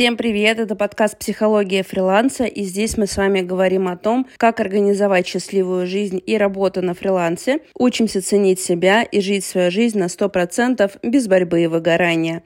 Всем привет! Это подкаст «Психология фриланса», и здесь мы с вами говорим о том, как организовать счастливую жизнь и работу на фрилансе, учимся ценить себя и жить свою жизнь на 100% без борьбы и выгорания.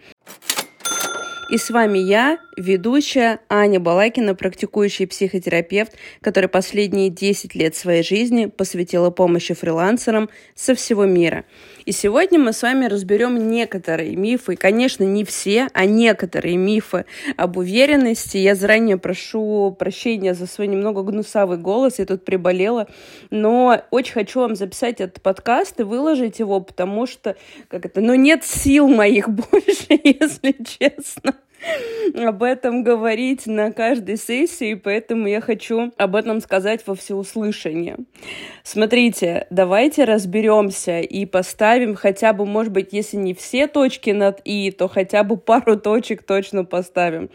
И с вами я, ведущая Аня Балакина, практикующий психотерапевт, который последние 10 лет своей жизни посвятила помощи фрилансерам со всего мира. И сегодня мы с вами разберем некоторые мифы, конечно, не все, а некоторые мифы об уверенности. Я заранее прошу прощения за свой немного гнусавый голос, я тут приболела, но очень хочу вам записать этот подкаст и выложить его, потому что, как это, ну нет сил моих больше, если честно об этом говорить на каждой сессии, поэтому я хочу об этом сказать во всеуслышание. Смотрите, давайте разберемся и поставим хотя бы, может быть, если не все точки над «и», то хотя бы пару точек точно поставим.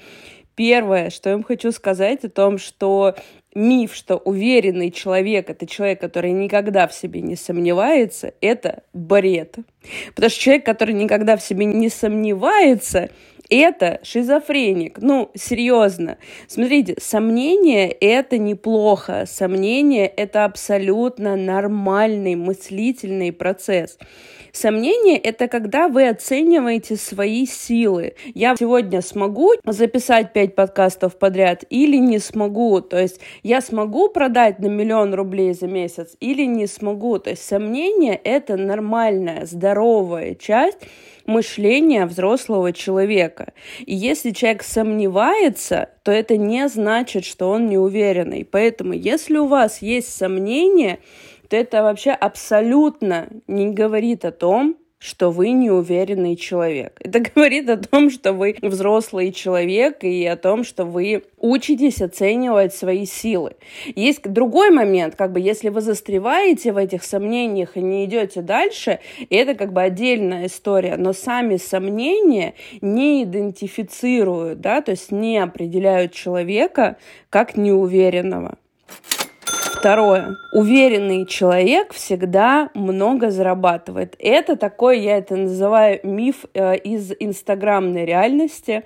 Первое, что я вам хочу сказать о том, что миф, что уверенный человек — это человек, который никогда в себе не сомневается, это бред. Потому что человек, который никогда в себе не сомневается, это шизофреник. Ну, серьезно. Смотрите, сомнение — это неплохо. Сомнение — это абсолютно нормальный мыслительный процесс. Сомнение — это когда вы оцениваете свои силы. Я сегодня смогу записать пять подкастов подряд или не смогу. То есть я смогу продать на миллион рублей за месяц или не смогу. То есть сомнение — это нормальная, здоровая часть мышления взрослого человека. И если человек сомневается, то это не значит, что он неуверенный. Поэтому, если у вас есть сомнения, то это вообще абсолютно не говорит о том, что вы неуверенный человек. Это говорит о том, что вы взрослый человек и о том, что вы учитесь оценивать свои силы. Есть другой момент, как бы если вы застреваете в этих сомнениях и не идете дальше, это как бы отдельная история, но сами сомнения не идентифицируют, да, то есть не определяют человека как неуверенного. Второе. Уверенный человек всегда много зарабатывает. Это такой, я это называю, миф э, из инстаграмной реальности,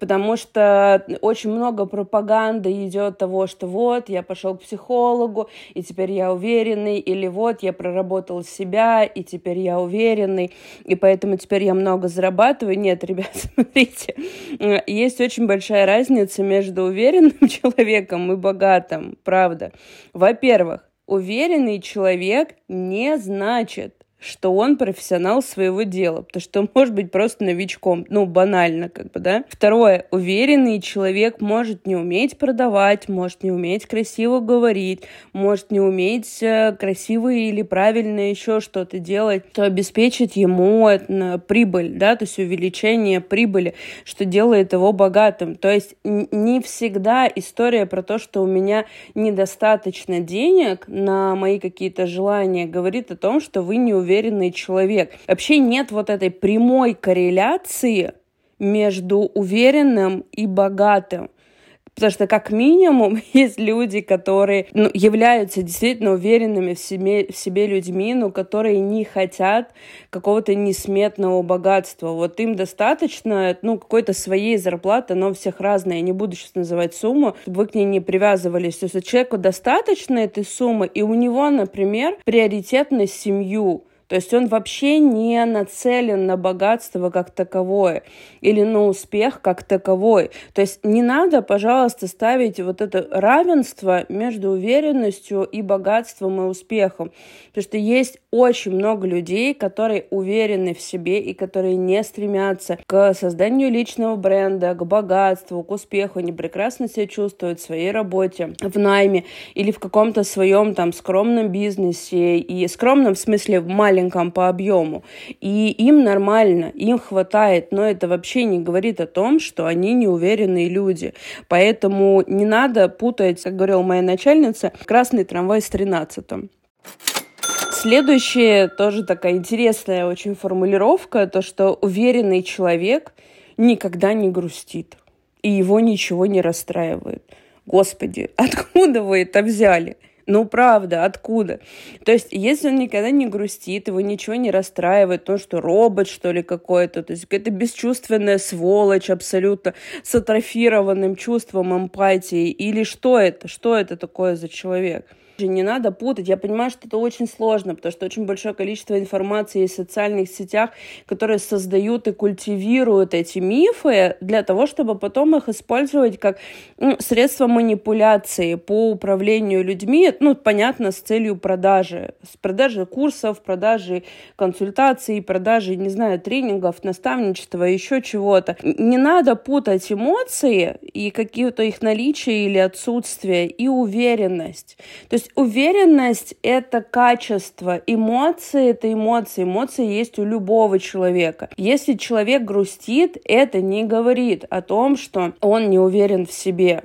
потому что очень много пропаганды идет того, что вот, я пошел к психологу, и теперь я уверенный, или вот, я проработал себя, и теперь я уверенный, и поэтому теперь я много зарабатываю. Нет, ребят, смотрите, э, есть очень большая разница между уверенным человеком и богатым, правда. Во-первых, уверенный человек не значит, что он профессионал своего дела, потому что он может быть просто новичком, ну, банально, как бы, да. Второе, уверенный человек может не уметь продавать, может не уметь красиво говорить, может не уметь э, красиво или правильно еще что-то делать, то обеспечит ему прибыль, да, то есть увеличение прибыли, что делает его богатым. То есть не всегда история про то, что у меня недостаточно денег на мои какие-то желания, говорит о том, что вы не уверены уверенный человек. Вообще нет вот этой прямой корреляции между уверенным и богатым. Потому что, как минимум, есть люди, которые ну, являются действительно уверенными в себе, в себе людьми, но которые не хотят какого-то несметного богатства. Вот им достаточно ну, какой-то своей зарплаты, но у всех разная. Я не буду сейчас называть сумму, чтобы вы к ней не привязывались. То есть человеку достаточно этой суммы, и у него, например, приоритет на семью то есть он вообще не нацелен на богатство как таковое или на успех как таковой. То есть не надо, пожалуйста, ставить вот это равенство между уверенностью и богатством и успехом. Потому что есть очень много людей, которые уверены в себе и которые не стремятся к созданию личного бренда, к богатству, к успеху. Они прекрасно себя чувствуют в своей работе, в найме или в каком-то своем там скромном бизнесе. И скромном в смысле в маленьком маленьком по объему. И им нормально, им хватает, но это вообще не говорит о том, что они неуверенные люди. Поэтому не надо путать, как говорила моя начальница, красный трамвай с тринадцатым. Следующая тоже такая интересная очень формулировка, то, что уверенный человек никогда не грустит, и его ничего не расстраивает. Господи, откуда вы это взяли? Ну, правда, откуда? То есть, если он никогда не грустит, его ничего не расстраивает, то, что робот, что ли, какой-то, то есть какая-то бесчувственная сволочь абсолютно с атрофированным чувством эмпатии, или что это? Что это такое за человек? Не надо путать. Я понимаю, что это очень сложно, потому что очень большое количество информации в социальных сетях, которые создают и культивируют эти мифы для того, чтобы потом их использовать как ну, средство манипуляции по управлению людьми, ну, понятно, с целью продажи. С продажи курсов, продажи консультаций, продажи, не знаю, тренингов, наставничества, еще чего-то. Не надо путать эмоции и какие-то их наличие или отсутствие и уверенность. То есть уверенность — это качество, эмоции — это эмоции, эмоции есть у любого человека. Если человек грустит, это не говорит о том, что он не уверен в себе.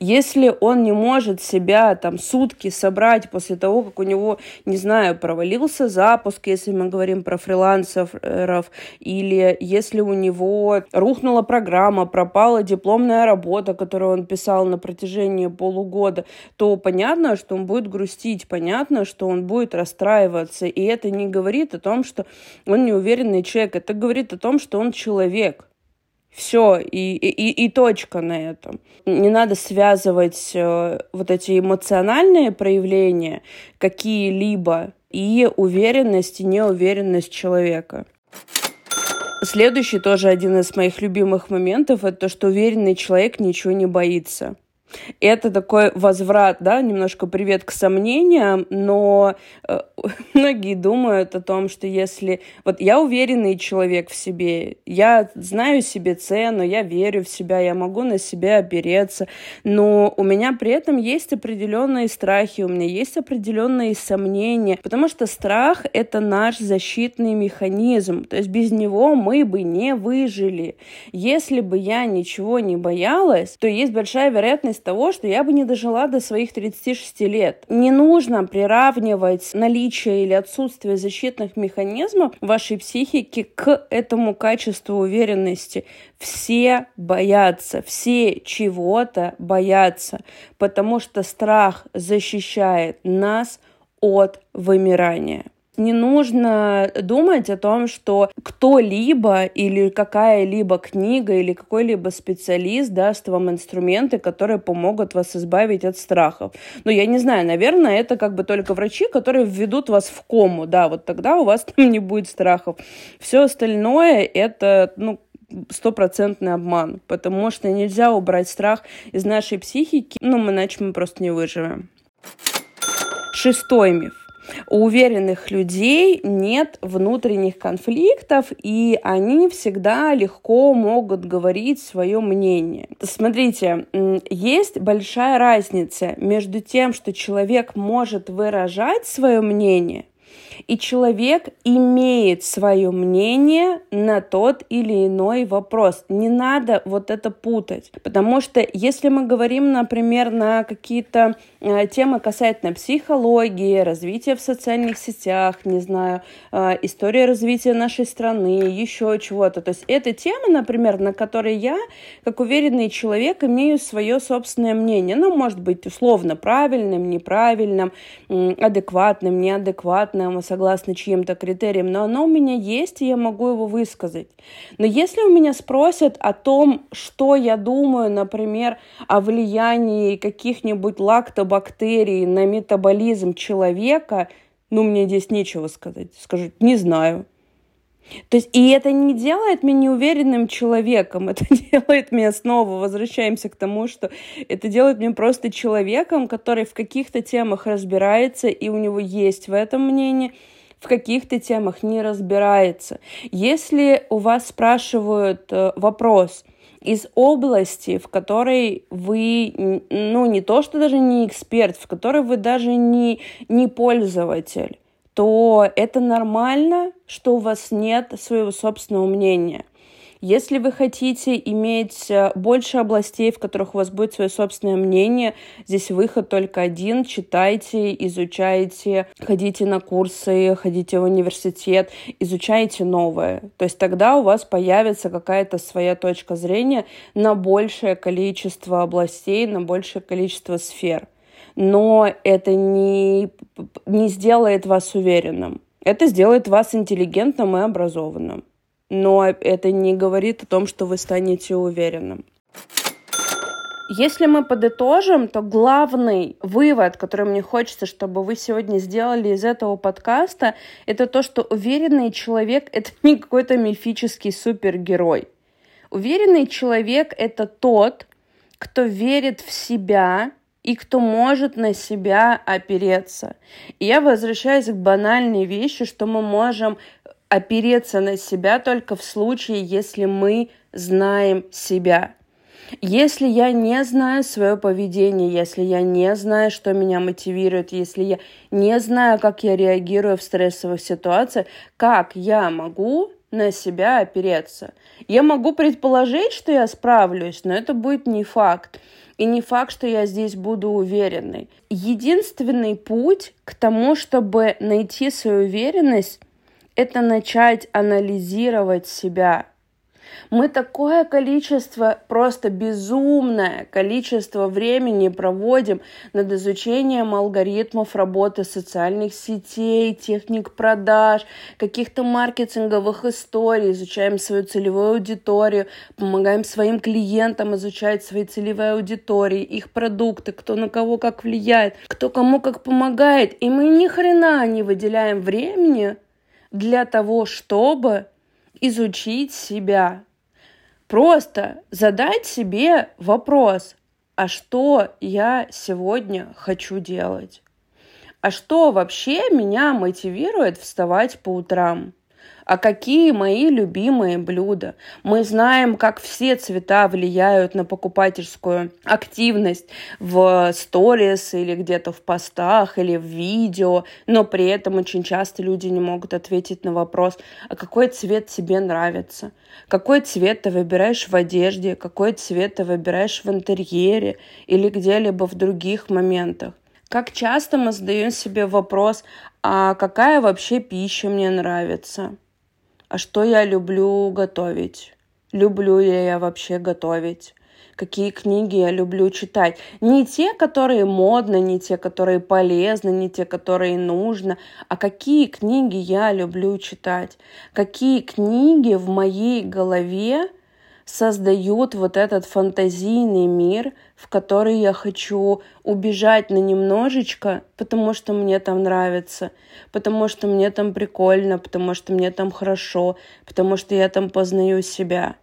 Если он не может себя там сутки собрать после того, как у него, не знаю, провалился запуск, если мы говорим про фрилансеров, или если у него рухнула программа, пропала дипломная работа, которую он писал на протяжении полугода, то понятно, что он будет грустить, понятно, что он будет расстраиваться. И это не говорит о том, что он неуверенный человек, это говорит о том, что он человек. Все, и, и, и точка на этом. Не надо связывать э, вот эти эмоциональные проявления какие-либо и уверенность и неуверенность человека. Следующий тоже один из моих любимых моментов это то, что уверенный человек ничего не боится. Это такой возврат, да, немножко привет к сомнениям, но э, многие думают о том, что если... Вот я уверенный человек в себе, я знаю себе цену, я верю в себя, я могу на себя опереться, но у меня при этом есть определенные страхи, у меня есть определенные сомнения, потому что страх — это наш защитный механизм, то есть без него мы бы не выжили. Если бы я ничего не боялась, то есть большая вероятность того, что я бы не дожила до своих 36 лет. Не нужно приравнивать наличие или отсутствие защитных механизмов вашей психики к этому качеству уверенности. Все боятся, все чего-то боятся, потому что страх защищает нас от вымирания не нужно думать о том, что кто-либо или какая-либо книга или какой-либо специалист даст вам инструменты, которые помогут вас избавить от страхов. Ну, я не знаю, наверное, это как бы только врачи, которые введут вас в кому, да, вот тогда у вас там не будет страхов. Все остальное это, ну, стопроцентный обман, потому что нельзя убрать страх из нашей психики, ну, иначе мы просто не выживем. Шестой миф. У уверенных людей нет внутренних конфликтов, и они всегда легко могут говорить свое мнение. Смотрите, есть большая разница между тем, что человек может выражать свое мнение, и человек имеет свое мнение на тот или иной вопрос. Не надо вот это путать, потому что если мы говорим, например, на какие-то э, темы касательно психологии, развития в социальных сетях, не знаю, э, истории развития нашей страны, еще чего-то, то есть это тема, например, на которой я, как уверенный человек, имею свое собственное мнение. Ну, может быть, условно правильным, неправильным, адекватным, неадекватным, согласно чьим-то критериям, но оно у меня есть, и я могу его высказать. Но если у меня спросят о том, что я думаю, например, о влиянии каких-нибудь лактобактерий на метаболизм человека, ну, мне здесь нечего сказать. Скажу, не знаю. То есть, и это не делает меня неуверенным человеком, это делает меня снова, возвращаемся к тому, что это делает меня просто человеком, который в каких-то темах разбирается, и у него есть в этом мнение, в каких-то темах не разбирается. Если у вас спрашивают э, вопрос из области, в которой вы, ну, не то, что даже не эксперт, в которой вы даже не, не пользователь, то это нормально, что у вас нет своего собственного мнения. Если вы хотите иметь э, больше областей, в которых у вас будет свое собственное мнение, здесь выход только один. Читайте, изучайте, ходите на курсы, ходите в университет, изучайте новое. То есть тогда у вас появится какая-то своя точка зрения на большее количество областей, на большее количество сфер. но это не, не сделает вас уверенным. Это сделает вас интеллигентным и образованным. Но это не говорит о том, что вы станете уверенным. Если мы подытожим, то главный вывод, который мне хочется, чтобы вы сегодня сделали из этого подкаста, это то, что уверенный человек — это не какой-то мифический супергерой. Уверенный человек — это тот, кто верит в себя и кто может на себя опереться. И я возвращаюсь к банальной вещи, что мы можем опереться на себя только в случае, если мы знаем себя. Если я не знаю свое поведение, если я не знаю, что меня мотивирует, если я не знаю, как я реагирую в стрессовых ситуациях, как я могу на себя опереться? Я могу предположить, что я справлюсь, но это будет не факт. И не факт, что я здесь буду уверенной. Единственный путь к тому, чтобы найти свою уверенность, это начать анализировать себя, мы такое количество, просто безумное количество времени проводим над изучением алгоритмов работы социальных сетей, техник продаж, каких-то маркетинговых историй, изучаем свою целевую аудиторию, помогаем своим клиентам изучать свои целевые аудитории, их продукты, кто на кого как влияет, кто кому как помогает. И мы ни хрена не выделяем времени для того, чтобы изучить себя. Просто задать себе вопрос, а что я сегодня хочу делать? А что вообще меня мотивирует вставать по утрам? А какие мои любимые блюда. Мы знаем, как все цвета влияют на покупательскую активность в сторис или где-то в постах или в видео, но при этом очень часто люди не могут ответить на вопрос, а какой цвет тебе нравится, какой цвет ты выбираешь в одежде, какой цвет ты выбираешь в интерьере или где-либо в других моментах. Как часто мы задаем себе вопрос, а какая вообще пища мне нравится? А что я люблю готовить? Люблю ли я вообще готовить? Какие книги я люблю читать? Не те, которые модно, не те, которые полезны, не те, которые нужно, а какие книги я люблю читать? Какие книги в моей голове создают вот этот фантазийный мир, в который я хочу убежать на немножечко, потому что мне там нравится, потому что мне там прикольно, потому что мне там хорошо, потому что я там познаю себя.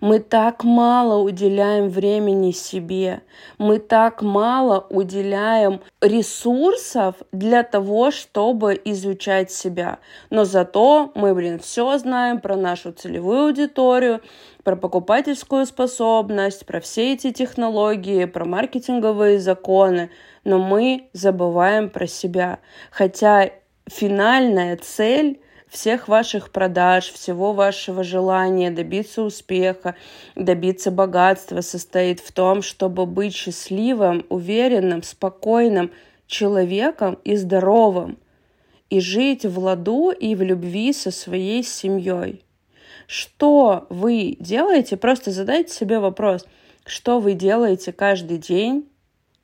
Мы так мало уделяем времени себе, мы так мало уделяем ресурсов для того, чтобы изучать себя. Но зато мы, блин, все знаем про нашу целевую аудиторию, про покупательскую способность, про все эти технологии, про маркетинговые законы, но мы забываем про себя. Хотя финальная цель всех ваших продаж, всего вашего желания добиться успеха, добиться богатства состоит в том, чтобы быть счастливым, уверенным, спокойным человеком и здоровым, и жить в ладу и в любви со своей семьей. Что вы делаете? Просто задайте себе вопрос, что вы делаете каждый день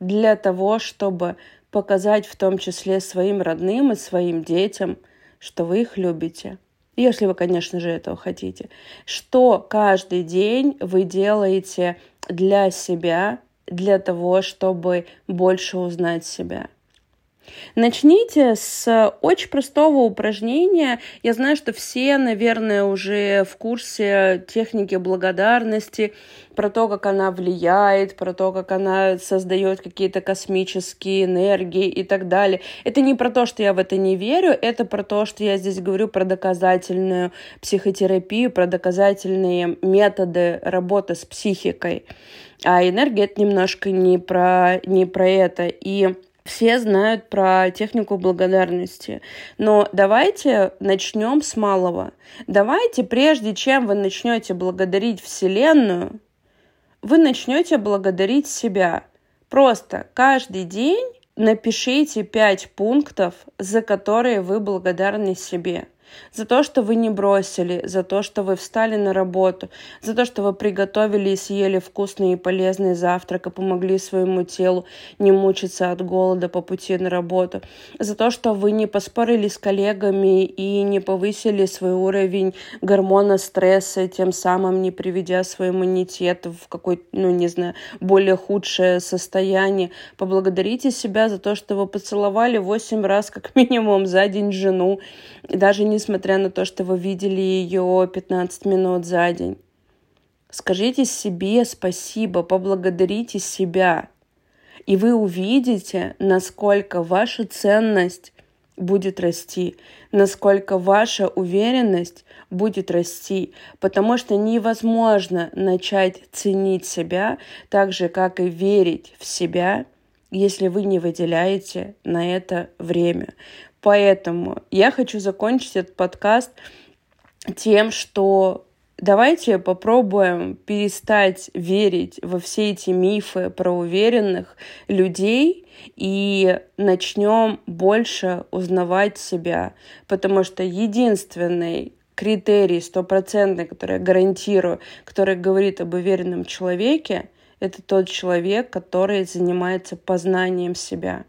для того, чтобы показать в том числе своим родным и своим детям – что вы их любите. Если вы, конечно же, этого хотите. Что каждый день вы делаете для себя, для того, чтобы больше узнать себя. Начните с очень простого упражнения. Я знаю, что все, наверное, уже в курсе техники благодарности, про то, как она влияет, про то, как она создает какие-то космические энергии и так далее. Это не про то, что я в это не верю, это про то, что я здесь говорю про доказательную психотерапию, про доказательные методы работы с психикой. А энергия это немножко не про, не про это. И все знают про технику благодарности. Но давайте начнем с малого. Давайте, прежде чем вы начнете благодарить Вселенную, вы начнете благодарить себя. Просто каждый день напишите пять пунктов, за которые вы благодарны себе. За то, что вы не бросили, за то, что вы встали на работу, за то, что вы приготовили и съели вкусный и полезный завтрак и помогли своему телу не мучиться от голода по пути на работу, за то, что вы не поспорили с коллегами и не повысили свой уровень гормона стресса, тем самым не приведя свой иммунитет в какой-то, ну, не знаю, более худшее состояние. Поблагодарите себя за то, что вы поцеловали 8 раз как минимум за день жену, даже несмотря на то, что вы видели ее 15 минут за день. Скажите себе спасибо, поблагодарите себя. И вы увидите, насколько ваша ценность будет расти, насколько ваша уверенность будет расти, потому что невозможно начать ценить себя так же, как и верить в себя, если вы не выделяете на это время. Поэтому я хочу закончить этот подкаст тем, что давайте попробуем перестать верить во все эти мифы про уверенных людей и начнем больше узнавать себя, потому что единственный критерий стопроцентный, который я гарантирую, который говорит об уверенном человеке, это тот человек, который занимается познанием себя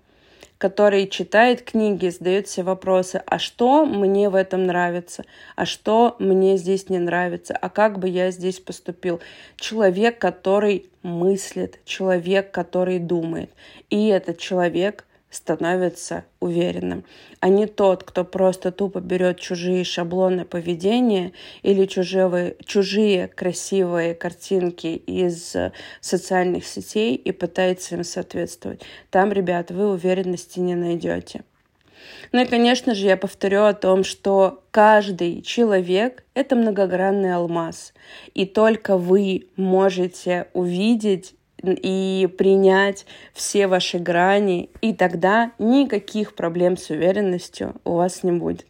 который читает книги, задает себе вопросы, а что мне в этом нравится, а что мне здесь не нравится, а как бы я здесь поступил. Человек, который мыслит, человек, который думает. И этот человек становится уверенным, а не тот, кто просто тупо берет чужие шаблоны поведения или чужие, чужие красивые картинки из социальных сетей и пытается им соответствовать. Там, ребят, вы уверенности не найдете. Ну и, конечно же, я повторю о том, что каждый человек — это многогранный алмаз. И только вы можете увидеть и принять все ваши грани, и тогда никаких проблем с уверенностью у вас не будет.